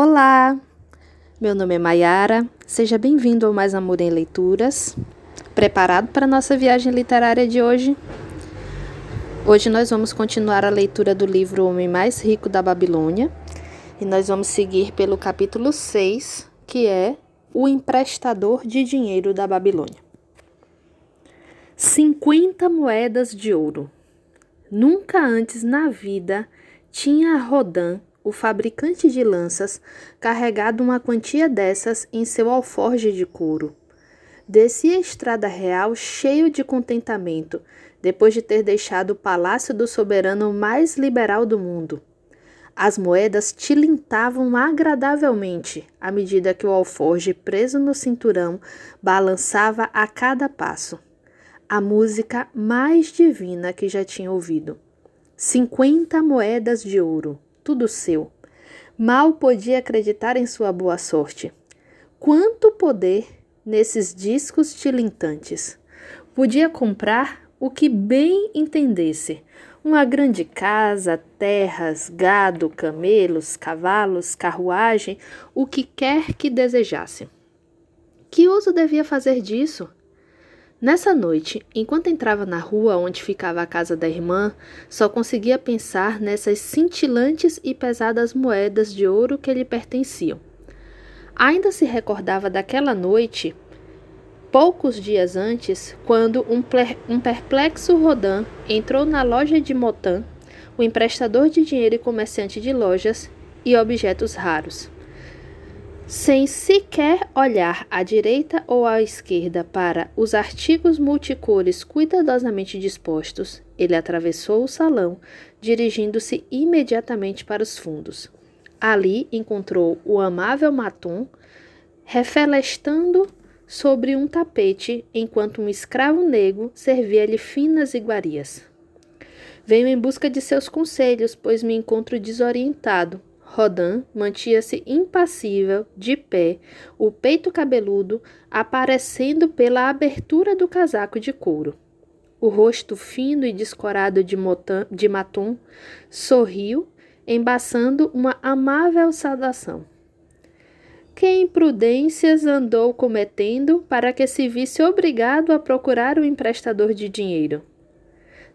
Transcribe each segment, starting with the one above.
Olá, meu nome é Maiara, seja bem-vindo ao Mais Amor em Leituras. Preparado para a nossa viagem literária de hoje? Hoje nós vamos continuar a leitura do livro O Homem Mais Rico da Babilônia e nós vamos seguir pelo capítulo 6, que é O Emprestador de Dinheiro da Babilônia. 50 moedas de ouro. Nunca antes na vida tinha Rodan o fabricante de lanças, carregado uma quantia dessas em seu alforje de couro. Descia a estrada real cheio de contentamento, depois de ter deixado o palácio do soberano mais liberal do mundo. As moedas tilintavam agradavelmente à medida que o alforje, preso no cinturão, balançava a cada passo. A música mais divina que já tinha ouvido. Cinquenta moedas de ouro tudo seu. Mal podia acreditar em sua boa sorte. Quanto poder nesses discos tilintantes! Podia comprar o que bem entendesse: uma grande casa, terras, gado, camelos, cavalos, carruagem, o que quer que desejasse. Que uso devia fazer disso? Nessa noite, enquanto entrava na rua onde ficava a casa da irmã, só conseguia pensar nessas cintilantes e pesadas moedas de ouro que lhe pertenciam. Ainda se recordava daquela noite, poucos dias antes, quando um, um perplexo Rodan entrou na loja de Motan, o emprestador de dinheiro e comerciante de lojas e objetos raros. Sem sequer olhar à direita ou à esquerda para os artigos multicores cuidadosamente dispostos, ele atravessou o salão, dirigindo-se imediatamente para os fundos. Ali encontrou o amável Matum refelestando sobre um tapete enquanto um escravo negro servia-lhe finas iguarias. Venho em busca de seus conselhos, pois me encontro desorientado Rodan mantinha-se impassível, de pé, o peito cabeludo aparecendo pela abertura do casaco de couro. O rosto fino e descorado de, Motan, de Maton sorriu, embaçando uma amável saudação. Que imprudências andou cometendo para que se visse obrigado a procurar o emprestador de dinheiro?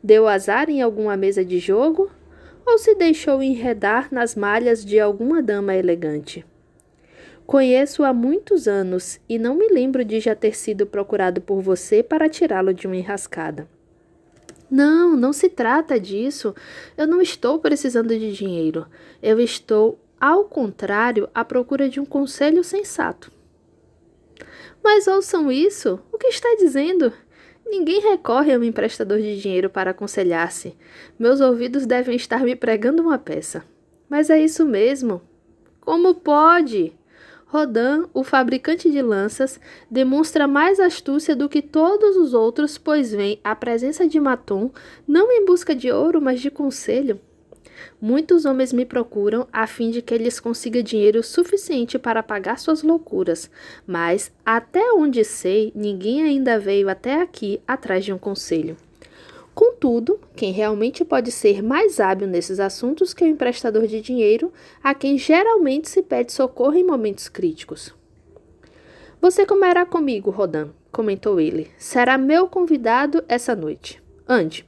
Deu azar em alguma mesa de jogo? Ou se deixou enredar nas malhas de alguma dama elegante. Conheço há muitos anos e não me lembro de já ter sido procurado por você para tirá-lo de uma enrascada. Não, não se trata disso. Eu não estou precisando de dinheiro. Eu estou, ao contrário, à procura de um conselho sensato. Mas ouçam isso. O que está dizendo? Ninguém recorre a um emprestador de dinheiro para aconselhar-se. Meus ouvidos devem estar me pregando uma peça. Mas é isso mesmo. Como pode? Rodin, o fabricante de lanças, demonstra mais astúcia do que todos os outros, pois vem à presença de Maton não em busca de ouro, mas de conselho. Muitos homens me procuram a fim de que lhes consiga dinheiro suficiente para pagar suas loucuras, mas, até onde sei, ninguém ainda veio até aqui atrás de um conselho. Contudo, quem realmente pode ser mais hábil nesses assuntos que o emprestador de dinheiro, a quem geralmente se pede socorro em momentos críticos. Você comerá comigo, Rodan, comentou ele. Será meu convidado essa noite. Ande,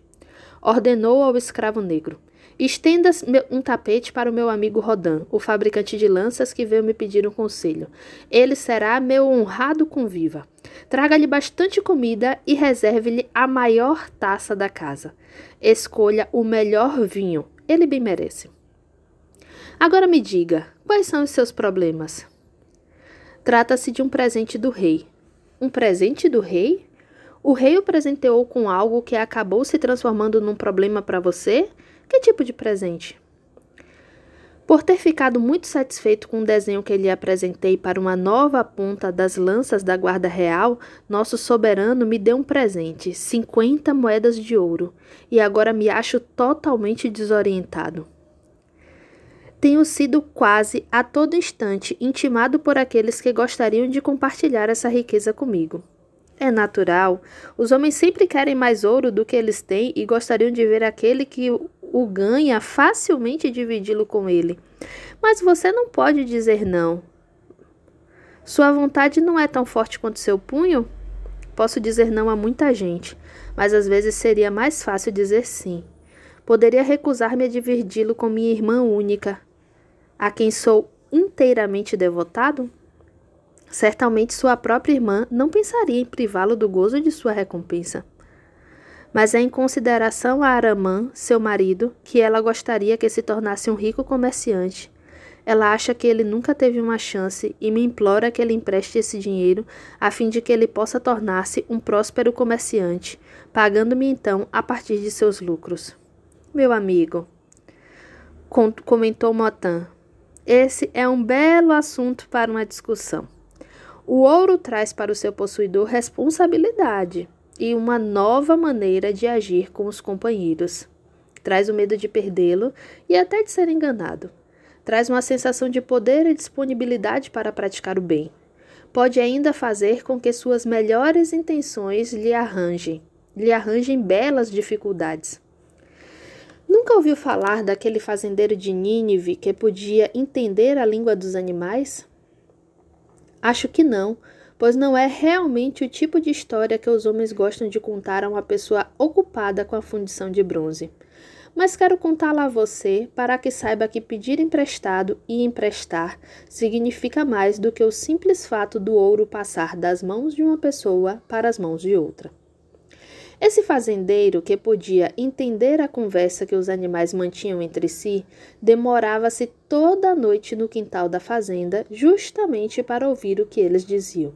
ordenou ao escravo negro. Estenda um tapete para o meu amigo Rodan, o fabricante de lanças que veio me pedir um conselho. Ele será meu honrado conviva. Traga-lhe bastante comida e reserve-lhe a maior taça da casa. Escolha o melhor vinho, ele bem merece. Agora me diga, quais são os seus problemas? Trata-se de um presente do rei. Um presente do rei? O rei o presenteou com algo que acabou se transformando num problema para você? Que tipo de presente? Por ter ficado muito satisfeito com o desenho que lhe apresentei para uma nova ponta das lanças da Guarda Real, nosso soberano me deu um presente, 50 moedas de ouro, e agora me acho totalmente desorientado. Tenho sido quase a todo instante intimado por aqueles que gostariam de compartilhar essa riqueza comigo. É natural, os homens sempre querem mais ouro do que eles têm e gostariam de ver aquele que o ganha facilmente dividi-lo com ele. Mas você não pode dizer não. Sua vontade não é tão forte quanto seu punho? Posso dizer não a muita gente, mas às vezes seria mais fácil dizer sim. Poderia recusar-me a dividir-lo com minha irmã única, a quem sou inteiramente devotado? Certamente sua própria irmã não pensaria em privá-lo do gozo de sua recompensa. Mas é em consideração a Aramã, seu marido, que ela gostaria que se tornasse um rico comerciante. Ela acha que ele nunca teve uma chance e me implora que ele empreste esse dinheiro a fim de que ele possa tornar-se um próspero comerciante, pagando-me então a partir de seus lucros. Meu amigo, comentou Motan, esse é um belo assunto para uma discussão. O ouro traz para o seu possuidor responsabilidade e uma nova maneira de agir com os companheiros. Traz o medo de perdê-lo e até de ser enganado. Traz uma sensação de poder e disponibilidade para praticar o bem. Pode ainda fazer com que suas melhores intenções lhe arranjem, lhe arranjem belas dificuldades. Nunca ouviu falar daquele fazendeiro de Nínive que podia entender a língua dos animais? Acho que não, pois não é realmente o tipo de história que os homens gostam de contar a uma pessoa ocupada com a fundição de bronze. Mas quero contá-la a você para que saiba que pedir emprestado e emprestar significa mais do que o simples fato do ouro passar das mãos de uma pessoa para as mãos de outra. Esse fazendeiro, que podia entender a conversa que os animais mantinham entre si, demorava-se toda noite no quintal da fazenda, justamente para ouvir o que eles diziam.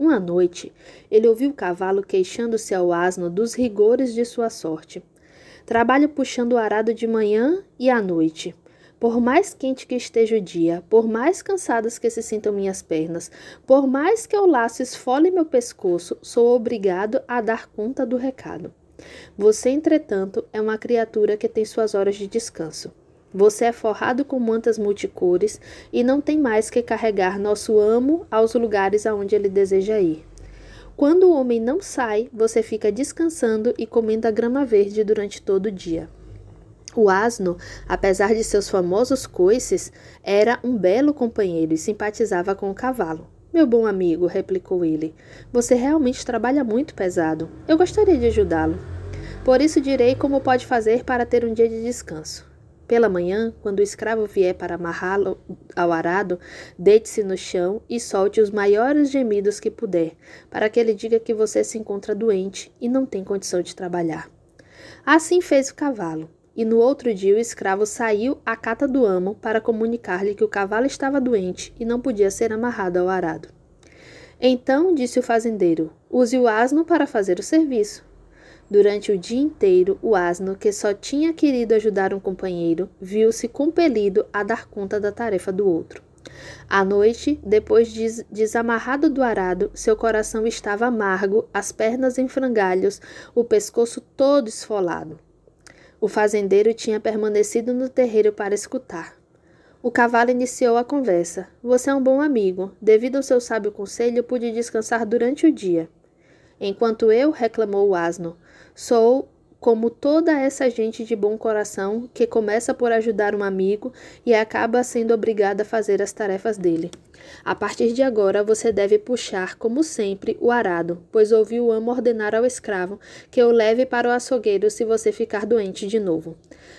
Uma noite, ele ouviu o cavalo queixando-se ao asno dos rigores de sua sorte. Trabalho puxando o arado de manhã e à noite. Por mais quente que esteja o dia, por mais cansadas que se sintam minhas pernas, por mais que o laço esfole meu pescoço, sou obrigado a dar conta do recado. Você, entretanto, é uma criatura que tem suas horas de descanso. Você é forrado com mantas multicores e não tem mais que carregar nosso amo aos lugares aonde ele deseja ir. Quando o homem não sai, você fica descansando e comendo a grama verde durante todo o dia. O asno, apesar de seus famosos coices, era um belo companheiro e simpatizava com o cavalo. Meu bom amigo, replicou ele, você realmente trabalha muito pesado. Eu gostaria de ajudá-lo. Por isso direi como pode fazer para ter um dia de descanso. Pela manhã, quando o escravo vier para amarrá-lo ao arado, deite-se no chão e solte os maiores gemidos que puder, para que ele diga que você se encontra doente e não tem condição de trabalhar. Assim fez o cavalo. E no outro dia o escravo saiu à cata do amo para comunicar-lhe que o cavalo estava doente e não podia ser amarrado ao arado. Então disse o fazendeiro: Use o asno para fazer o serviço. Durante o dia inteiro, o asno, que só tinha querido ajudar um companheiro, viu-se compelido a dar conta da tarefa do outro. À noite, depois de desamarrado do arado, seu coração estava amargo, as pernas em frangalhos, o pescoço todo esfolado. O fazendeiro tinha permanecido no terreiro para escutar. O cavalo iniciou a conversa. Você é um bom amigo. Devido ao seu sábio conselho, pude descansar durante o dia. Enquanto eu, reclamou o asno, sou como toda essa gente de bom coração que começa por ajudar um amigo e acaba sendo obrigada a fazer as tarefas dele. A partir de agora, você deve puxar, como sempre, o arado, pois ouviu o amo ordenar ao escravo que o leve para o açougueiro se você ficar doente de novo.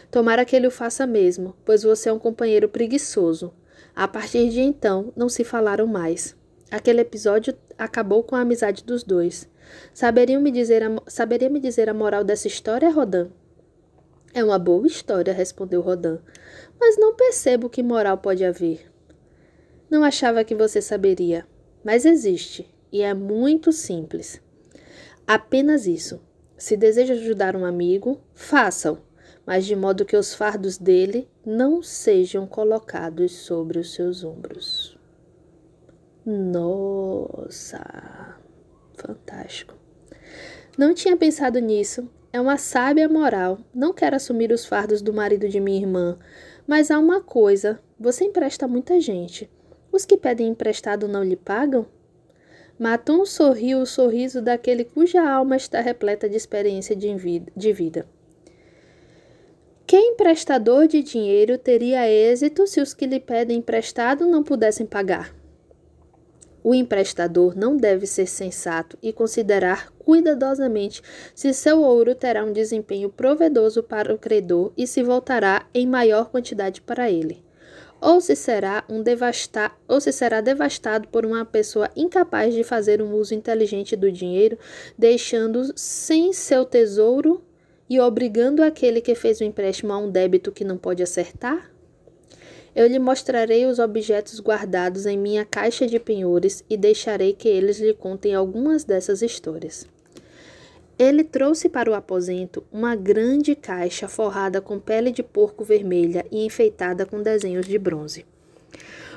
Tomara que ele o faça mesmo, pois você é um companheiro preguiçoso. A partir de então, não se falaram mais. Aquele episódio acabou com a amizade dos dois. Saberia me dizer a, saberia me dizer a moral dessa história, Rodan? É uma boa história, respondeu Rodan, mas não percebo que moral pode haver. Não achava que você saberia, mas existe, e é muito simples. Apenas isso. Se deseja ajudar um amigo, faça-o, mas de modo que os fardos dele não sejam colocados sobre os seus ombros. Nossa! Fantástico. Não tinha pensado nisso. É uma sábia moral. Não quero assumir os fardos do marido de minha irmã. Mas há uma coisa: você empresta muita gente. Os que pedem emprestado não lhe pagam? Matum sorriu o sorriso daquele cuja alma está repleta de experiência de vida. Que emprestador de dinheiro teria êxito se os que lhe pedem emprestado não pudessem pagar? O emprestador não deve ser sensato e considerar cuidadosamente se seu ouro terá um desempenho provedoso para o credor e se voltará em maior quantidade para ele, ou se será um devasta ou se será devastado por uma pessoa incapaz de fazer um uso inteligente do dinheiro, deixando sem seu tesouro e obrigando aquele que fez o empréstimo a um débito que não pode acertar? Eu lhe mostrarei os objetos guardados em minha caixa de penhores e deixarei que eles lhe contem algumas dessas histórias. Ele trouxe para o aposento uma grande caixa forrada com pele de porco vermelha e enfeitada com desenhos de bronze.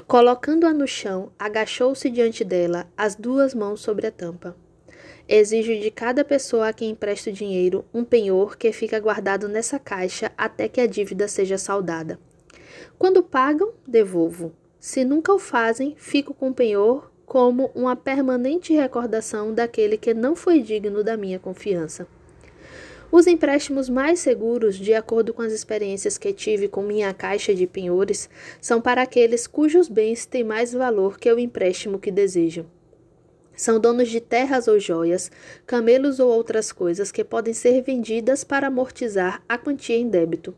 Colocando-a no chão, agachou-se diante dela, as duas mãos sobre a tampa. Exijo de cada pessoa a quem empresto dinheiro um penhor que fica guardado nessa caixa até que a dívida seja saldada. Quando pagam, devolvo. Se nunca o fazem, fico com penhor como uma permanente recordação daquele que não foi digno da minha confiança. Os empréstimos mais seguros, de acordo com as experiências que tive com minha caixa de penhores, são para aqueles cujos bens têm mais valor que o empréstimo que desejam. São donos de terras ou joias, camelos ou outras coisas que podem ser vendidas para amortizar a quantia em débito.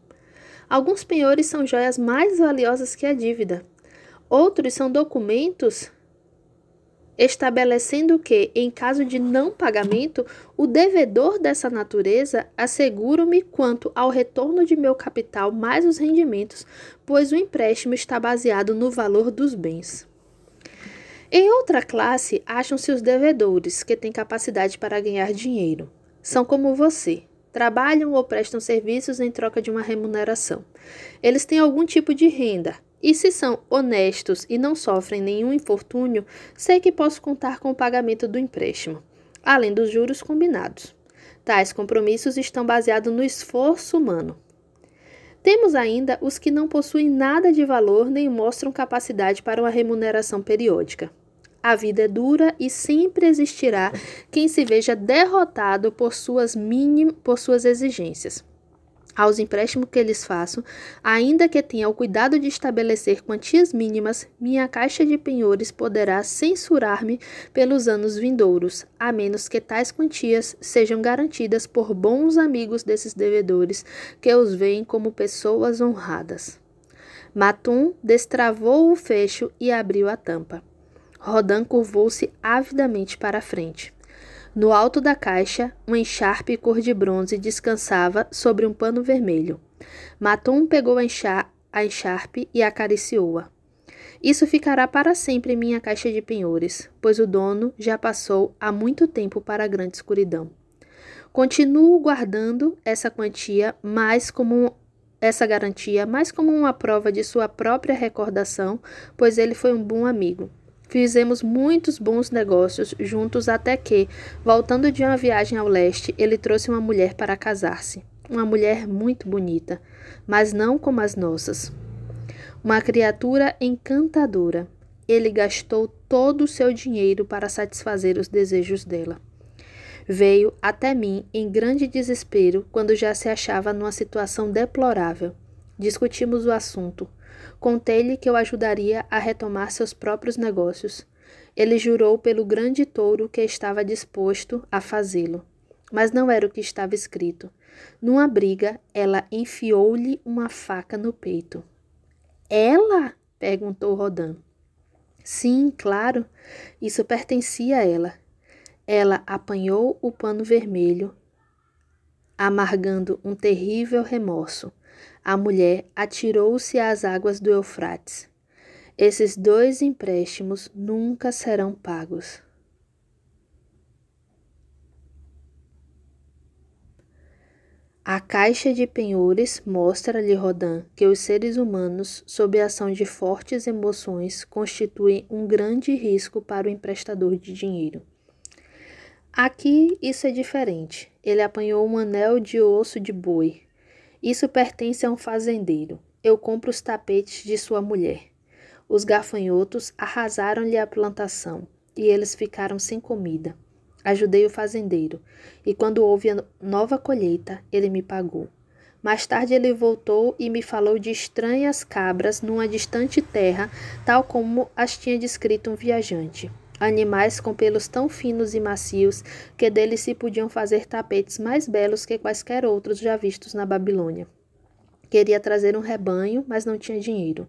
Alguns penhores são joias mais valiosas que a dívida. Outros são documentos estabelecendo que, em caso de não pagamento, o devedor dessa natureza assegura-me quanto ao retorno de meu capital mais os rendimentos, pois o empréstimo está baseado no valor dos bens. Em outra classe, acham-se os devedores, que têm capacidade para ganhar dinheiro. São como você, trabalham ou prestam serviços em troca de uma remuneração. Eles têm algum tipo de renda, e se são honestos e não sofrem nenhum infortúnio, sei que posso contar com o pagamento do empréstimo, além dos juros combinados. Tais compromissos estão baseados no esforço humano. Temos ainda os que não possuem nada de valor nem mostram capacidade para uma remuneração periódica. A vida é dura e sempre existirá quem se veja derrotado por suas, minim, por suas exigências. Aos empréstimos que lhes faço, ainda que tenha o cuidado de estabelecer quantias mínimas, minha caixa de penhores poderá censurar-me pelos anos vindouros, a menos que tais quantias sejam garantidas por bons amigos desses devedores, que os veem como pessoas honradas. Matum destravou o fecho e abriu a tampa. Rodan curvou-se avidamente para a frente. No alto da caixa, um encharpe cor de bronze descansava sobre um pano vermelho. Matum pegou a, encharpe e acariciou-a. Isso ficará para sempre em minha caixa de penhores, pois o dono já passou há muito tempo para a grande escuridão. Continuo guardando essa quantia mais como essa garantia mais como uma prova de sua própria recordação, pois ele foi um bom amigo. Fizemos muitos bons negócios juntos até que, voltando de uma viagem ao leste, ele trouxe uma mulher para casar-se. Uma mulher muito bonita, mas não como as nossas. Uma criatura encantadora. Ele gastou todo o seu dinheiro para satisfazer os desejos dela. Veio até mim em grande desespero quando já se achava numa situação deplorável. Discutimos o assunto. Contei-lhe que eu ajudaria a retomar seus próprios negócios. Ele jurou pelo grande touro que estava disposto a fazê-lo. Mas não era o que estava escrito. Numa briga, ela enfiou-lhe uma faca no peito. Ela? perguntou Rodan. Sim, claro. Isso pertencia a ela. Ela apanhou o pano vermelho, amargando um terrível remorso. A mulher atirou-se às águas do Eufrates. Esses dois empréstimos nunca serão pagos. A caixa de penhores mostra-lhe Rodin que os seres humanos, sob a ação de fortes emoções, constituem um grande risco para o emprestador de dinheiro. Aqui isso é diferente. Ele apanhou um anel de osso de boi, isso pertence a um fazendeiro. Eu compro os tapetes de sua mulher. Os gafanhotos arrasaram-lhe a plantação e eles ficaram sem comida. Ajudei o fazendeiro, e quando houve a nova colheita, ele me pagou. Mais tarde ele voltou e me falou de estranhas cabras numa distante terra, tal como as tinha descrito um viajante. Animais com pelos tão finos e macios que deles se podiam fazer tapetes mais belos que quaisquer outros já vistos na Babilônia. Queria trazer um rebanho, mas não tinha dinheiro.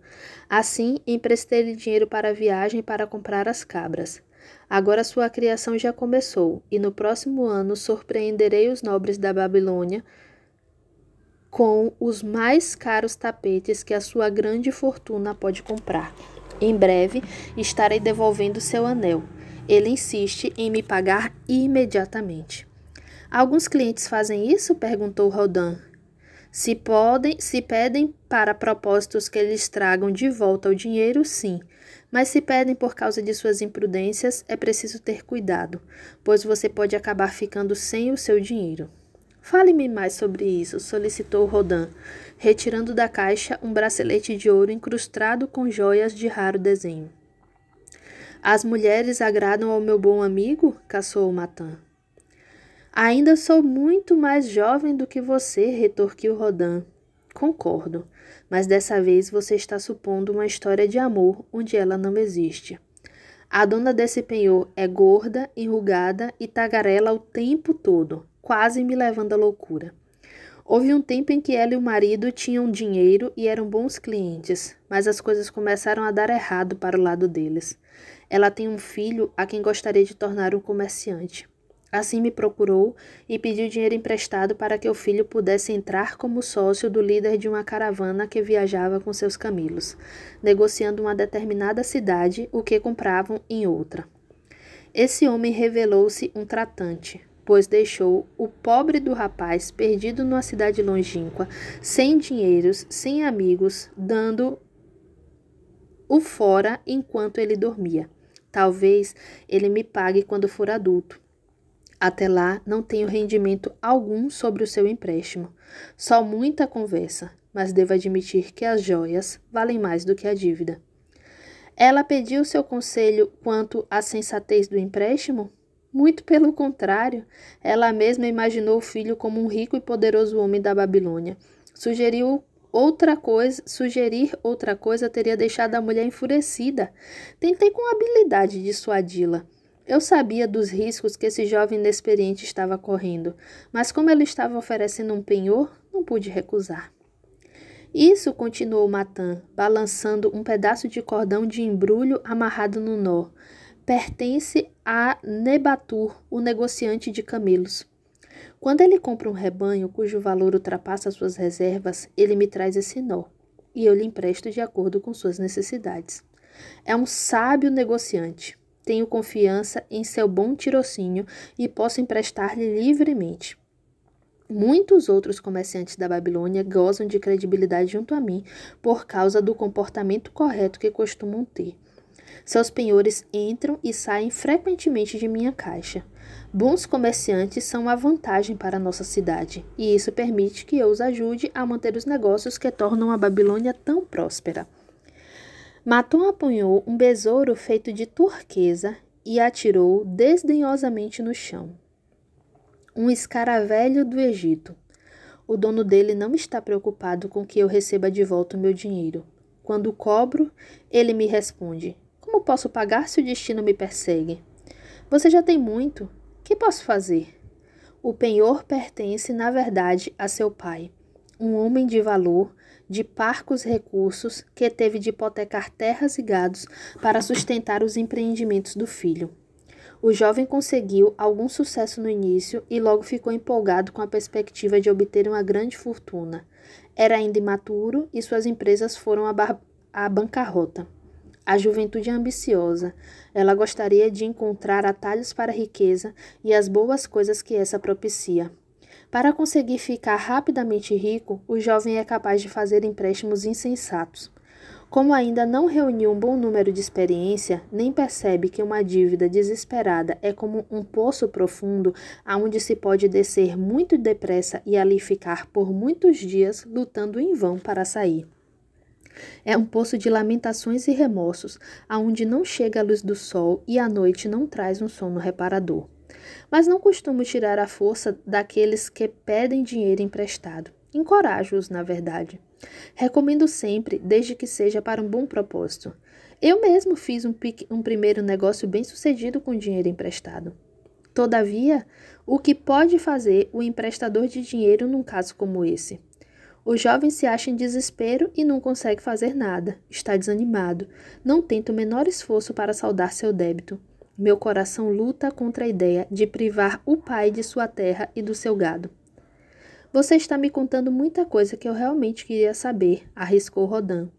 Assim, emprestei-lhe dinheiro para a viagem para comprar as cabras. Agora sua criação já começou, e no próximo ano surpreenderei os nobres da Babilônia com os mais caros tapetes que a sua grande fortuna pode comprar. Em breve estarei devolvendo seu anel. Ele insiste em me pagar imediatamente. Alguns clientes fazem isso? perguntou Rodan. Se podem, se pedem para propósitos que eles tragam de volta o dinheiro, sim. Mas se pedem por causa de suas imprudências, é preciso ter cuidado, pois você pode acabar ficando sem o seu dinheiro. Fale-me mais sobre isso, solicitou Rodan, retirando da caixa um bracelete de ouro incrustado com joias de raro desenho. As mulheres agradam ao meu bom amigo? caçou Matan. Ainda sou muito mais jovem do que você, retorquiu Rodan. Concordo, mas dessa vez você está supondo uma história de amor onde ela não existe. A dona desse penhor é gorda, enrugada e tagarela o tempo todo quase me levando à loucura. Houve um tempo em que ela e o marido tinham dinheiro e eram bons clientes, mas as coisas começaram a dar errado para o lado deles. Ela tem um filho a quem gostaria de tornar um comerciante. Assim me procurou e pediu dinheiro emprestado para que o filho pudesse entrar como sócio do líder de uma caravana que viajava com seus camelos, negociando uma determinada cidade o que compravam em outra. Esse homem revelou-se um tratante, pois deixou o pobre do rapaz perdido numa cidade longínqua, sem dinheiros, sem amigos, dando o fora enquanto ele dormia. Talvez ele me pague quando for adulto. Até lá, não tenho rendimento algum sobre o seu empréstimo. Só muita conversa, mas devo admitir que as joias valem mais do que a dívida. Ela pediu seu conselho quanto à sensatez do empréstimo? Muito pelo contrário, ela mesma imaginou o filho como um rico e poderoso homem da Babilônia. Sugeriu outra coisa, sugerir outra coisa teria deixado a mulher enfurecida. Tentei com habilidade dissuadi-la. Eu sabia dos riscos que esse jovem inexperiente estava correndo, mas como ele estava oferecendo um penhor, não pude recusar. Isso, continuou Matan, balançando um pedaço de cordão de embrulho amarrado no nó pertence a Nebatur, o negociante de camelos. Quando ele compra um rebanho cujo valor ultrapassa suas reservas, ele me traz esse nó, e eu lhe empresto de acordo com suas necessidades. É um sábio negociante. Tenho confiança em seu bom tirocínio e posso emprestar-lhe livremente. Muitos outros comerciantes da Babilônia gozam de credibilidade junto a mim por causa do comportamento correto que costumam ter. Seus penhores entram e saem frequentemente de minha caixa. Bons comerciantes são uma vantagem para nossa cidade, e isso permite que eu os ajude a manter os negócios que tornam a Babilônia tão próspera. Maton apanhou um besouro feito de turquesa e atirou desdenhosamente no chão. Um escaravelho do Egito. O dono dele não está preocupado com que eu receba de volta o meu dinheiro. Quando cobro, ele me responde: como posso pagar se o destino me persegue? Você já tem muito. Que posso fazer? O penhor pertence, na verdade, a seu pai, um homem de valor, de parcos recursos, que teve de hipotecar terras e gados para sustentar os empreendimentos do filho. O jovem conseguiu algum sucesso no início e logo ficou empolgado com a perspectiva de obter uma grande fortuna. Era ainda imaturo e suas empresas foram à bancarrota. A juventude é ambiciosa. Ela gostaria de encontrar atalhos para a riqueza e as boas coisas que essa propicia. Para conseguir ficar rapidamente rico, o jovem é capaz de fazer empréstimos insensatos. Como ainda não reuniu um bom número de experiência, nem percebe que uma dívida desesperada é como um poço profundo aonde se pode descer muito depressa e ali ficar por muitos dias lutando em vão para sair. É um poço de lamentações e remorsos, aonde não chega a luz do sol e a noite não traz um sono reparador. Mas não costumo tirar a força daqueles que pedem dinheiro emprestado. Encorajo-os, na verdade. Recomendo sempre, desde que seja para um bom propósito. Eu mesmo fiz um, um primeiro negócio bem sucedido com dinheiro emprestado. Todavia, o que pode fazer o emprestador de dinheiro num caso como esse? O jovem se acha em desespero e não consegue fazer nada, está desanimado, não tenta o menor esforço para saldar seu débito. Meu coração luta contra a ideia de privar o pai de sua terra e do seu gado. Você está me contando muita coisa que eu realmente queria saber, arriscou Rodan,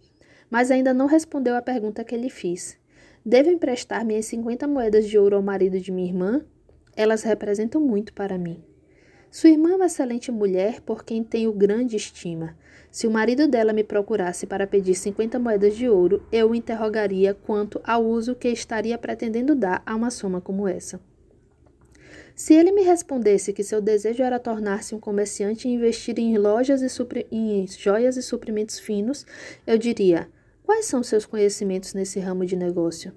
mas ainda não respondeu à pergunta que lhe fiz. Devo emprestar minhas 50 moedas de ouro ao marido de minha irmã? Elas representam muito para mim. Sua irmã é uma excelente mulher por quem tenho grande estima. Se o marido dela me procurasse para pedir 50 moedas de ouro, eu o interrogaria quanto ao uso que estaria pretendendo dar a uma soma como essa. Se ele me respondesse que seu desejo era tornar-se um comerciante e investir em lojas e em joias e suprimentos finos, eu diria: Quais são seus conhecimentos nesse ramo de negócio?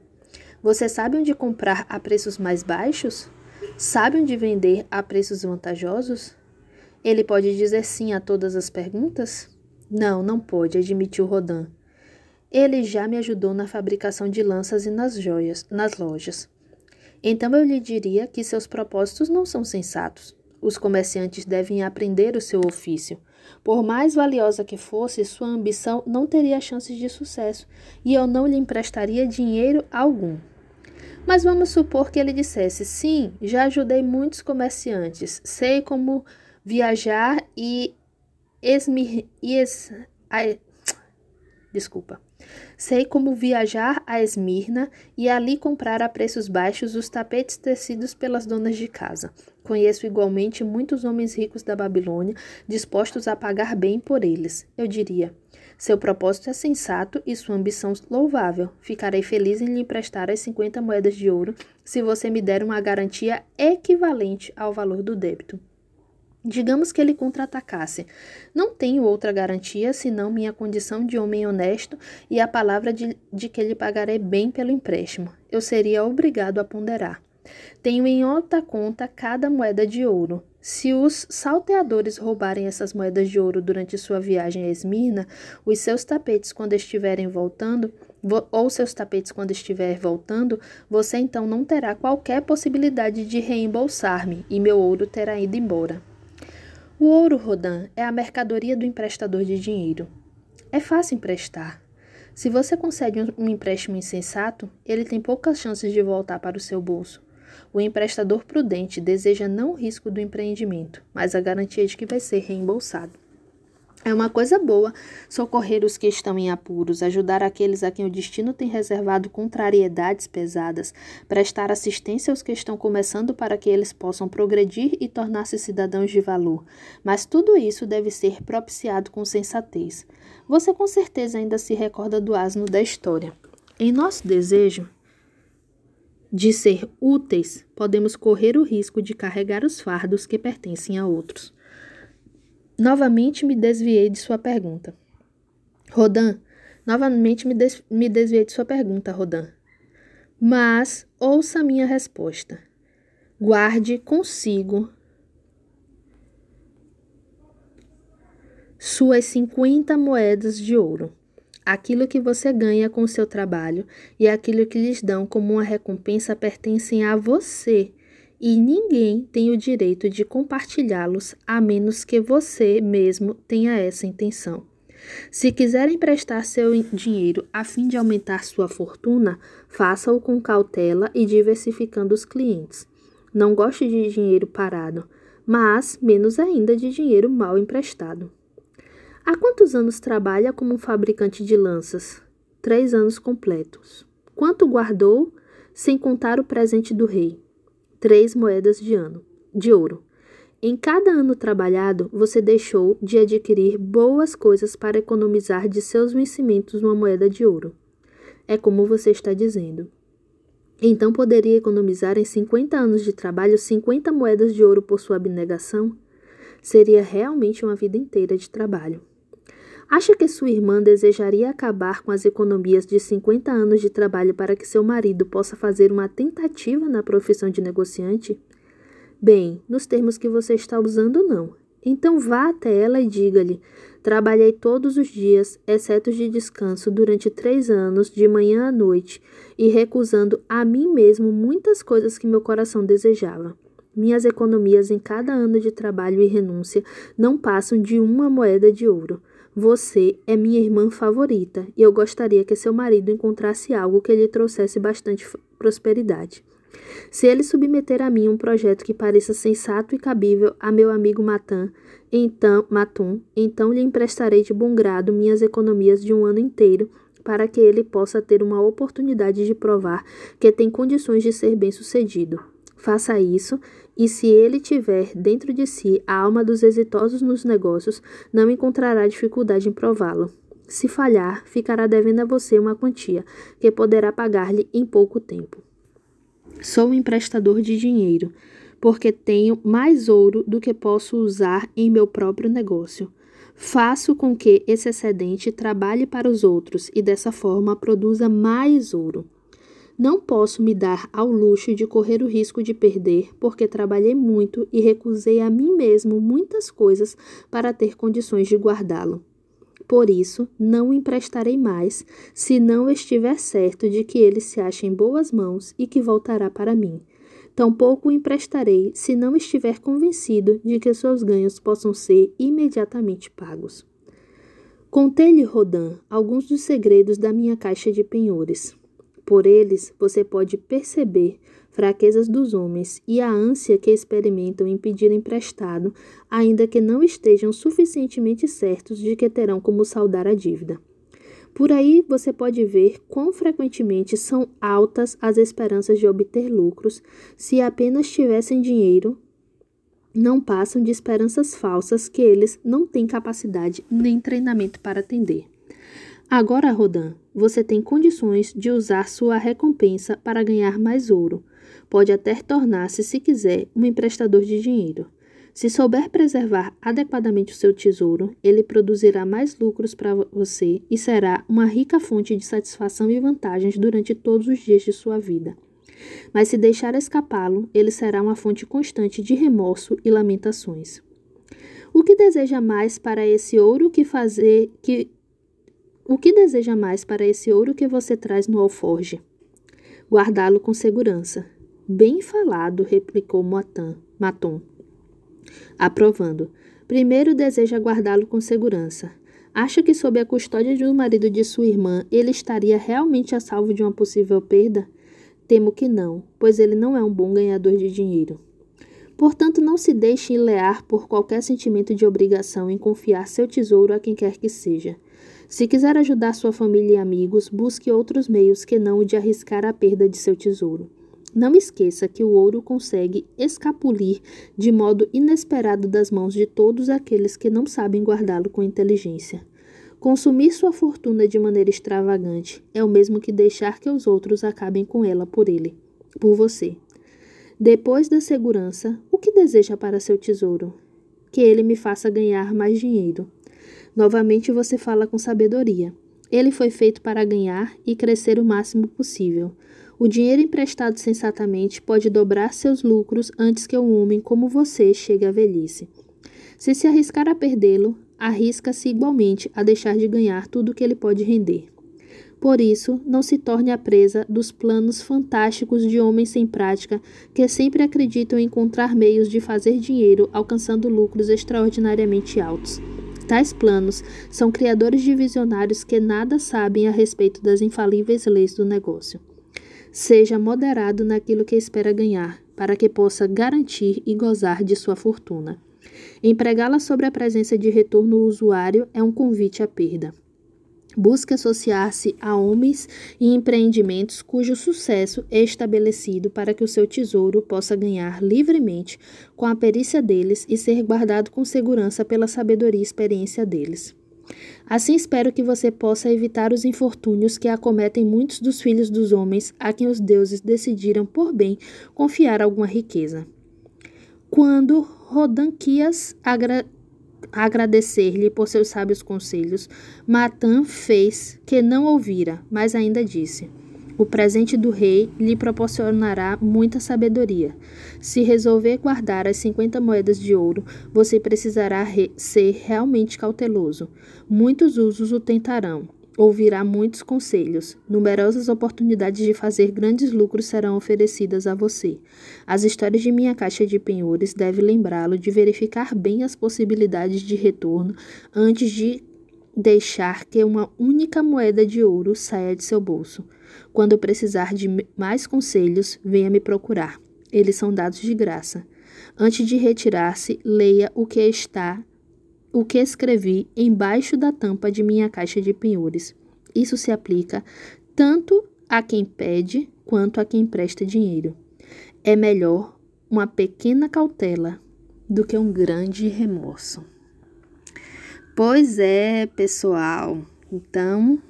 Você sabe onde comprar a preços mais baixos? Sabe onde vender a preços vantajosos? Ele pode dizer sim a todas as perguntas? Não, não pode, admitiu Rodin. Ele já me ajudou na fabricação de lanças e nas joias, nas lojas. Então eu lhe diria que seus propósitos não são sensatos. Os comerciantes devem aprender o seu ofício. Por mais valiosa que fosse, sua ambição não teria chances de sucesso, e eu não lhe emprestaria dinheiro algum. Mas vamos supor que ele dissesse: sim, já ajudei muitos comerciantes, sei como viajar e esmir, es, a, desculpa. Sei como viajar a Esmirna e ali comprar a preços baixos os tapetes tecidos pelas donas de casa. Conheço igualmente muitos homens ricos da Babilônia dispostos a pagar bem por eles. Eu diria: seu propósito é sensato e sua ambição louvável. Ficarei feliz em lhe emprestar as 50 moedas de ouro se você me der uma garantia equivalente ao valor do débito. Digamos que ele contra-atacasse. Não tenho outra garantia senão minha condição de homem honesto e a palavra de, de que lhe pagarei bem pelo empréstimo. Eu seria obrigado a ponderar. Tenho em outra conta cada moeda de ouro. Se os salteadores roubarem essas moedas de ouro durante sua viagem a Esmirna, os seus tapetes quando estiverem voltando, ou seus tapetes quando estiver voltando, você então não terá qualquer possibilidade de reembolsar-me e meu ouro terá ido embora. O ouro Rodan é a mercadoria do emprestador de dinheiro. É fácil emprestar. Se você concede um empréstimo insensato, ele tem poucas chances de voltar para o seu bolso. O emprestador prudente deseja não o risco do empreendimento, mas a garantia de que vai ser reembolsado. É uma coisa boa socorrer os que estão em apuros, ajudar aqueles a quem o destino tem reservado contrariedades pesadas, prestar assistência aos que estão começando para que eles possam progredir e tornar-se cidadãos de valor. Mas tudo isso deve ser propiciado com sensatez. Você com certeza ainda se recorda do asno da história. Em nosso desejo de ser úteis, podemos correr o risco de carregar os fardos que pertencem a outros. Novamente me desviei de sua pergunta. Rodan, novamente me, des me desviei de sua pergunta, Rodan. Mas ouça minha resposta. Guarde consigo suas 50 moedas de ouro, aquilo que você ganha com o seu trabalho e aquilo que lhes dão como uma recompensa pertencem a você e ninguém tem o direito de compartilhá-los a menos que você mesmo tenha essa intenção. Se quiser emprestar seu dinheiro a fim de aumentar sua fortuna, faça-o com cautela e diversificando os clientes. Não goste de dinheiro parado, mas menos ainda de dinheiro mal emprestado. Há quantos anos trabalha como um fabricante de lanças? Três anos completos. Quanto guardou, sem contar o presente do rei? três moedas de ano de ouro. Em cada ano trabalhado, você deixou de adquirir boas coisas para economizar de seus vencimentos uma moeda de ouro. É como você está dizendo. Então poderia economizar em 50 anos de trabalho 50 moedas de ouro por sua abnegação? Seria realmente uma vida inteira de trabalho. Acha que sua irmã desejaria acabar com as economias de 50 anos de trabalho para que seu marido possa fazer uma tentativa na profissão de negociante? Bem, nos termos que você está usando, não. Então vá até ela e diga-lhe: Trabalhei todos os dias, exceto de descanso, durante três anos, de manhã à noite, e recusando a mim mesmo muitas coisas que meu coração desejava. Minhas economias em cada ano de trabalho e renúncia não passam de uma moeda de ouro. Você é minha irmã favorita e eu gostaria que seu marido encontrasse algo que lhe trouxesse bastante prosperidade. Se ele submeter a mim um projeto que pareça sensato e cabível a meu amigo Matan, então, Matum, então lhe emprestarei de bom grado minhas economias de um ano inteiro, para que ele possa ter uma oportunidade de provar que tem condições de ser bem-sucedido. Faça isso, e se ele tiver dentro de si a alma dos exitosos nos negócios, não encontrará dificuldade em prová-lo. Se falhar, ficará devendo a você uma quantia que poderá pagar-lhe em pouco tempo. Sou um emprestador de dinheiro porque tenho mais ouro do que posso usar em meu próprio negócio. Faço com que esse excedente trabalhe para os outros e dessa forma produza mais ouro. Não posso me dar ao luxo de correr o risco de perder, porque trabalhei muito e recusei a mim mesmo muitas coisas para ter condições de guardá-lo. Por isso, não emprestarei mais, se não estiver certo de que ele se acha em boas mãos e que voltará para mim. Tampouco o emprestarei se não estiver convencido de que seus ganhos possam ser imediatamente pagos. Contei-lhe, Rodin, alguns dos segredos da minha caixa de penhores. Por eles, você pode perceber fraquezas dos homens e a ânsia que experimentam em pedir emprestado, ainda que não estejam suficientemente certos de que terão como saldar a dívida. Por aí você pode ver quão frequentemente são altas as esperanças de obter lucros se apenas tivessem dinheiro. Não passam de esperanças falsas que eles não têm capacidade nem treinamento para atender. Agora, Rodan, você tem condições de usar sua recompensa para ganhar mais ouro. Pode até tornar-se, se quiser, um emprestador de dinheiro. Se souber preservar adequadamente o seu tesouro, ele produzirá mais lucros para você e será uma rica fonte de satisfação e vantagens durante todos os dias de sua vida. Mas se deixar escapá-lo, ele será uma fonte constante de remorso e lamentações. O que deseja mais para esse ouro que fazer que o que deseja mais para esse ouro que você traz no alforge? Guardá-lo com segurança. Bem falado, replicou Matan, Maton aprovando. Primeiro deseja guardá-lo com segurança. Acha que, sob a custódia um marido de sua irmã, ele estaria realmente a salvo de uma possível perda? Temo que não, pois ele não é um bom ganhador de dinheiro. Portanto, não se deixe enlear por qualquer sentimento de obrigação em confiar seu tesouro a quem quer que seja. Se quiser ajudar sua família e amigos, busque outros meios que não o de arriscar a perda de seu tesouro. Não esqueça que o ouro consegue escapulir de modo inesperado das mãos de todos aqueles que não sabem guardá-lo com inteligência. Consumir sua fortuna de maneira extravagante é o mesmo que deixar que os outros acabem com ela por ele, por você. Depois da segurança, o que deseja para seu tesouro? Que ele me faça ganhar mais dinheiro. Novamente você fala com sabedoria. Ele foi feito para ganhar e crescer o máximo possível. O dinheiro emprestado sensatamente pode dobrar seus lucros antes que um homem como você chegue à velhice. Se se arriscar a perdê-lo, arrisca-se igualmente a deixar de ganhar tudo o que ele pode render. Por isso, não se torne a presa dos planos fantásticos de homens sem prática que sempre acreditam em encontrar meios de fazer dinheiro alcançando lucros extraordinariamente altos. Tais planos são criadores de visionários que nada sabem a respeito das infalíveis leis do negócio. Seja moderado naquilo que espera ganhar, para que possa garantir e gozar de sua fortuna. Empregá-la sobre a presença de retorno usuário é um convite à perda. Busque associar-se a homens e empreendimentos cujo sucesso é estabelecido para que o seu tesouro possa ganhar livremente com a perícia deles e ser guardado com segurança pela sabedoria e experiência deles. Assim espero que você possa evitar os infortúnios que acometem muitos dos filhos dos homens a quem os deuses decidiram por bem confiar alguma riqueza. Quando Rodanquias agra agradecer-lhe por seus sábios conselhos, Matan fez que não ouvira, mas ainda disse: O presente do rei lhe proporcionará muita sabedoria. Se resolver guardar as 50 moedas de ouro, você precisará re ser realmente cauteloso. Muitos usos o tentarão. Ouvirá muitos conselhos. Numerosas oportunidades de fazer grandes lucros serão oferecidas a você. As histórias de minha caixa de penhores devem lembrá-lo de verificar bem as possibilidades de retorno antes de deixar que uma única moeda de ouro saia de seu bolso. Quando precisar de mais conselhos, venha me procurar. Eles são dados de graça. Antes de retirar-se, leia o que está o que escrevi embaixo da tampa de minha caixa de penhores. Isso se aplica tanto a quem pede quanto a quem presta dinheiro. É melhor uma pequena cautela do que um grande remorso. Pois é, pessoal. Então,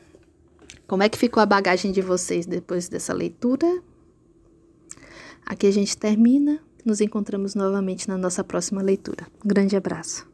como é que ficou a bagagem de vocês depois dessa leitura? Aqui a gente termina. Nos encontramos novamente na nossa próxima leitura. Um grande abraço.